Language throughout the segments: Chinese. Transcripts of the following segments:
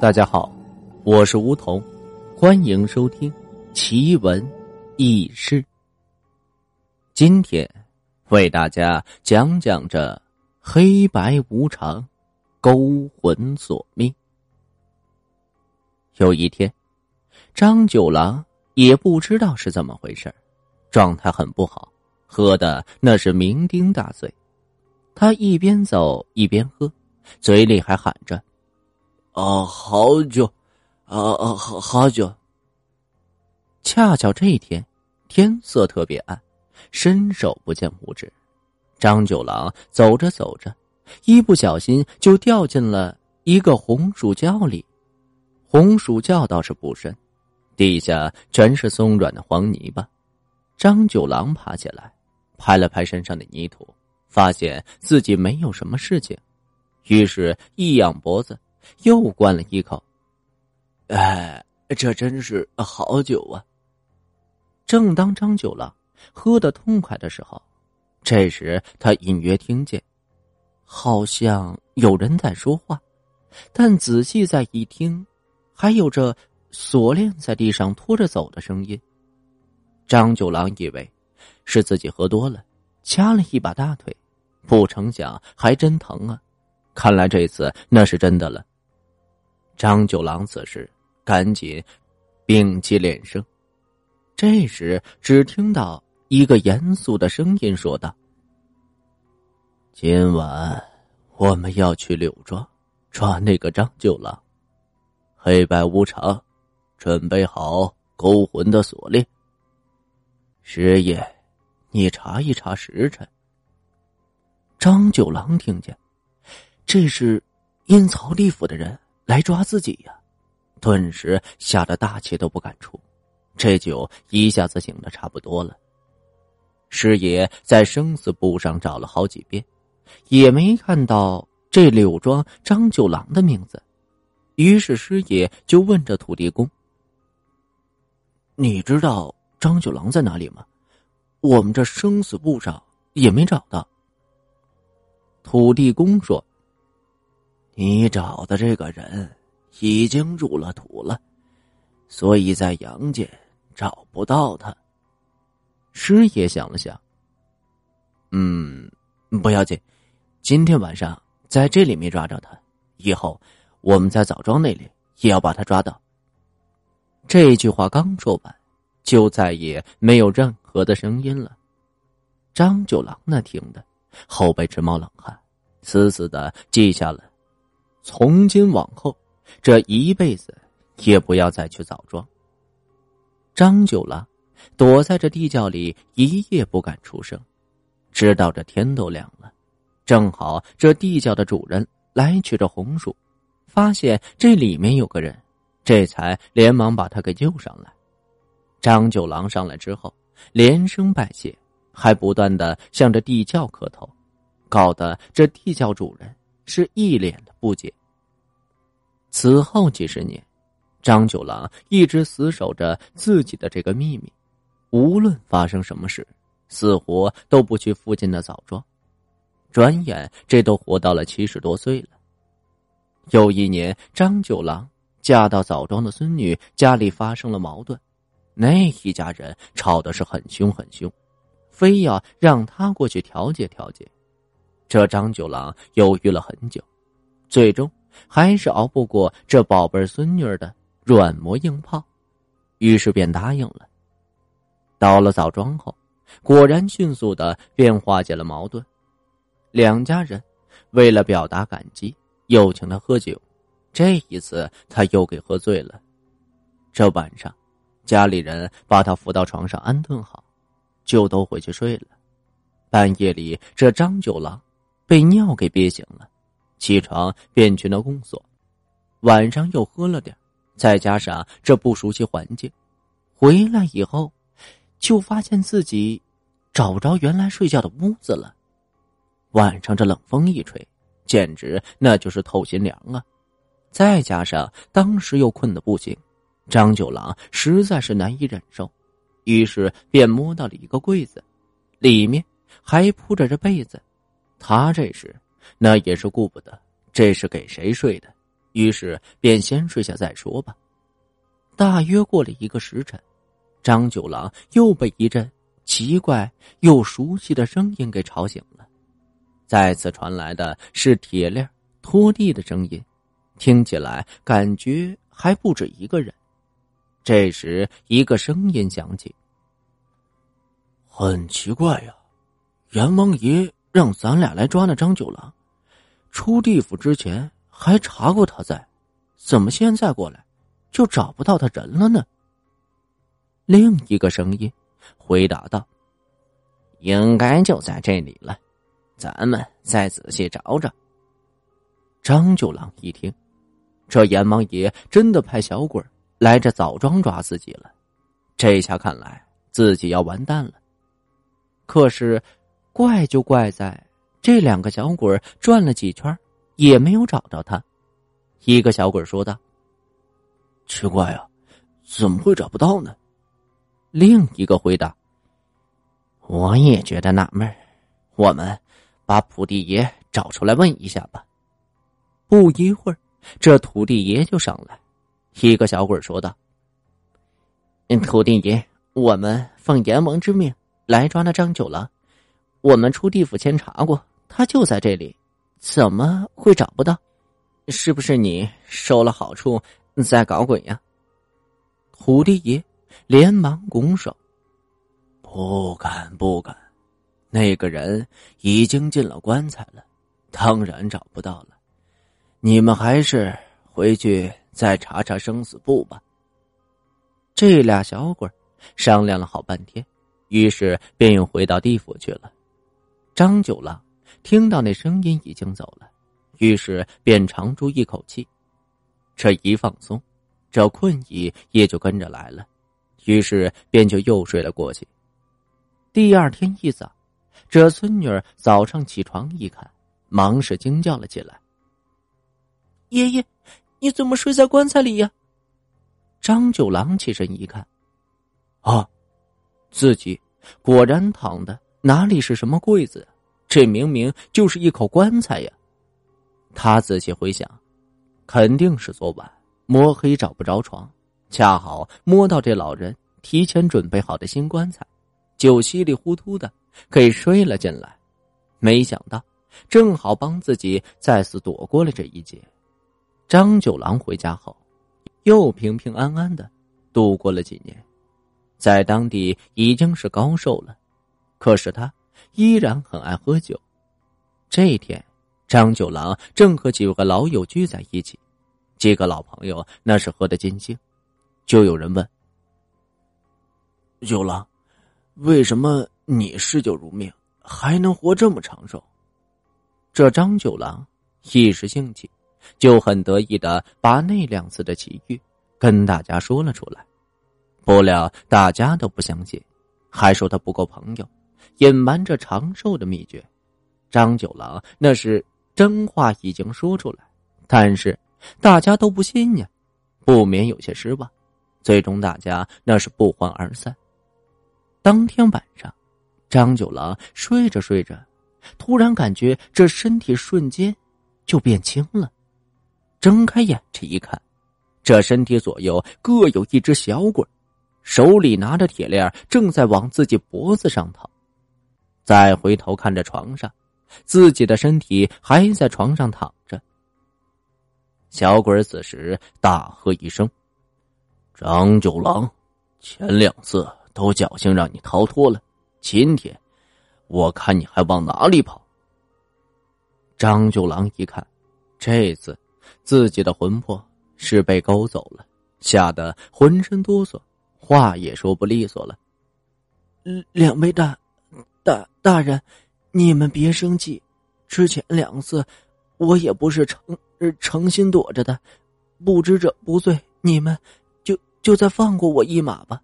大家好，我是梧桐，欢迎收听奇闻异事。今天为大家讲讲这黑白无常，勾魂索命。有一天，张九郎也不知道是怎么回事状态很不好，喝的那是酩酊大醉。他一边走一边喝，嘴里还喊着。啊，好久，啊啊，好好久。恰巧这一天天色特别暗，伸手不见五指。张九郎走着走着，一不小心就掉进了一个红薯窖里。红薯窖倒是不深，地下全是松软的黄泥巴。张九郎爬起来，拍了拍身上的泥土，发现自己没有什么事情，于是，一仰脖子。又灌了一口，哎，这真是好酒啊！正当张九郎喝得痛快的时候，这时他隐约听见，好像有人在说话，但仔细再一听，还有着锁链在地上拖着走的声音。张九郎以为是自己喝多了，掐了一把大腿，不成想还真疼啊！看来这次那是真的了。张九郎此时赶紧屏气敛声，这时只听到一个严肃的声音说道：“今晚我们要去柳庄抓那个张九郎，黑白无常，准备好勾魂的锁链。师爷，你查一查时辰。”张九郎听见，这是阴曹地府的人。来抓自己呀！顿时吓得大气都不敢出，这酒一下子醒的差不多了。师爷在生死簿上找了好几遍，也没看到这柳庄张九郎的名字，于是师爷就问着土地公：“你知道张九郎在哪里吗？我们这生死簿上也没找到。”土地公说。你找的这个人已经入了土了，所以在阳间找不到他。师爷想了想，嗯，不要紧，今天晚上在这里没抓着他，以后我们在枣庄那里也要把他抓到。这句话刚说完，就再也没有任何的声音了。张九郎那听的后背直冒冷汗，死死的记下了。从今往后，这一辈子也不要再去枣庄。张九郎躲在这地窖里一夜不敢出声，直到这天都亮了，正好这地窖的主人来取这红薯，发现这里面有个人，这才连忙把他给救上来。张九郎上来之后，连声拜谢，还不断的向着地窖磕头，搞得这地窖主人。是一脸的不解。此后几十年，张九郎一直死守着自己的这个秘密，无论发生什么事，死活都不去附近的枣庄。转眼这都活到了七十多岁了。有一年，张九郎嫁到枣庄的孙女家里发生了矛盾，那一家人吵的是很凶很凶，非要让他过去调解调解。这张九郎犹豫了很久，最终还是熬不过这宝贝孙女的软磨硬泡，于是便答应了。到了枣庄后，果然迅速的便化解了矛盾。两家人为了表达感激，又请他喝酒。这一次他又给喝醉了。这晚上，家里人把他扶到床上安顿好，就都回去睡了。半夜里，这张九郎。被尿给憋醒了，起床便去那公所，晚上又喝了点，再加上这不熟悉环境，回来以后，就发现自己找不着原来睡觉的屋子了。晚上这冷风一吹，简直那就是透心凉啊！再加上当时又困得不行，张九郎实在是难以忍受，于是便摸到了一个柜子，里面还铺着这被子。他这时，那也是顾不得这是给谁睡的，于是便先睡下再说吧。大约过了一个时辰，张九郎又被一阵奇怪又熟悉的声音给吵醒了。再次传来的是铁链拖地的声音，听起来感觉还不止一个人。这时，一个声音响起：“很奇怪呀，阎王爷让咱俩来抓那张九郎，出地府之前还查过他在，怎么现在过来？”就找不到他人了呢。另一个声音回答道：“应该就在这里了，咱们再仔细找找。”张九郎一听，这阎王爷真的派小鬼来这枣庄抓自己了，这下看来自己要完蛋了。可是，怪就怪在这两个小鬼转了几圈，也没有找着他。一个小鬼说道。奇怪啊，怎么会找不到呢？另一个回答：“我也觉得纳闷我们把土地爷找出来问一下吧。”不一会儿，这土地爷就上来。一个小鬼说道：“土地爷，我们奉阎王之命来抓那张九郎。我们出地府前查过，他就在这里，怎么会找不到？是不是你收了好处？”在搞鬼呀！土地爷连忙拱手：“不敢，不敢。那个人已经进了棺材了，当然找不到了。你们还是回去再查查生死簿吧。”这俩小鬼商量了好半天，于是便又回到地府去了。张九郎听到那声音已经走了，于是便长出一口气。这一放松，这困意也就跟着来了，于是便就又睡了过去。第二天一早，这孙女儿早上起床一看，忙是惊叫了起来：“爷爷，你怎么睡在棺材里呀？”张九郎起身一看，啊，自己果然躺的哪里是什么柜子，这明明就是一口棺材呀！他仔细回想。肯定是昨晚摸黑找不着床，恰好摸到这老人提前准备好的新棺材，就稀里糊涂的给睡了进来。没想到正好帮自己再次躲过了这一劫。张九郎回家后，又平平安安的度过了几年，在当地已经是高寿了。可是他依然很爱喝酒。这一天。张九郎正和几个老友聚在一起，几个老朋友那是喝得尽兴，就有人问：“九郎，为什么你嗜酒如命，还能活这么长寿？”这张九郎一时兴起，就很得意的把那两次的奇遇跟大家说了出来。不料大家都不相信，还说他不够朋友，隐瞒着长寿的秘诀。张九郎那是。真话已经说出来，但是大家都不信呀，不免有些失望。最终大家那是不欢而散。当天晚上，张九郎睡着睡着，突然感觉这身体瞬间就变轻了。睁开眼睛一看，这身体左右各有一只小鬼，手里拿着铁链，正在往自己脖子上套。再回头看着床上。自己的身体还在床上躺着。小鬼此时大喝一声：“张九郎，前两次都侥幸让你逃脱了，今天我看你还往哪里跑？”张九郎一看，这次自己的魂魄是被勾走了，吓得浑身哆嗦，话也说不利索了。两位大大大人。你们别生气，之前两次我也不是诚诚心躲着的，不知者不罪，你们就就再放过我一马吧。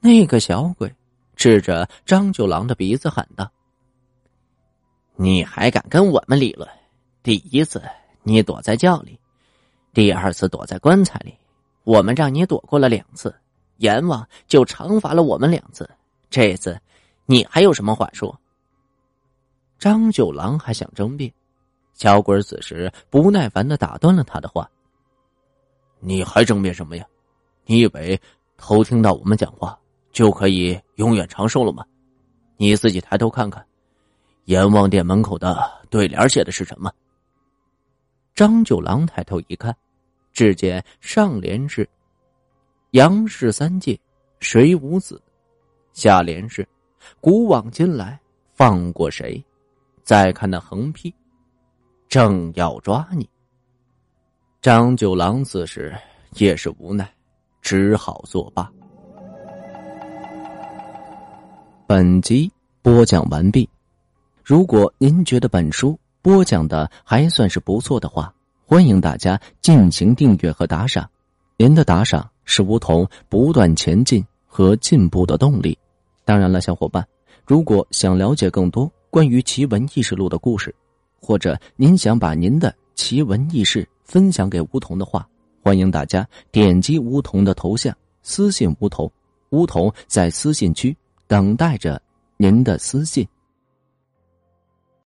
那个小鬼指着张九郎的鼻子喊道：“你还敢跟我们理论？第一次你躲在窖里，第二次躲在棺材里，我们让你躲过了两次，阎王就惩罚了我们两次。这次你还有什么话说？”张九郎还想争辩，小鬼此时不耐烦的打断了他的话：“你还争辩什么呀？你以为偷听到我们讲话就可以永远长寿了吗？你自己抬头看看，阎王殿门口的对联写的是什么？”张九郎抬头一看，只见上联是“杨氏三界谁无子”，下联是“古往今来放过谁”，再看那横批。正要抓你，张九郎此时也是无奈，只好作罢。本集播讲完毕。如果您觉得本书播讲的还算是不错的话，欢迎大家进行订阅和打赏。您的打赏是梧桐不断前进和进步的动力。当然了，小伙伴，如果想了解更多关于奇闻异事录的故事。或者您想把您的奇闻异事分享给梧桐的话，欢迎大家点击梧桐的头像私信梧桐，梧桐在私信区等待着您的私信。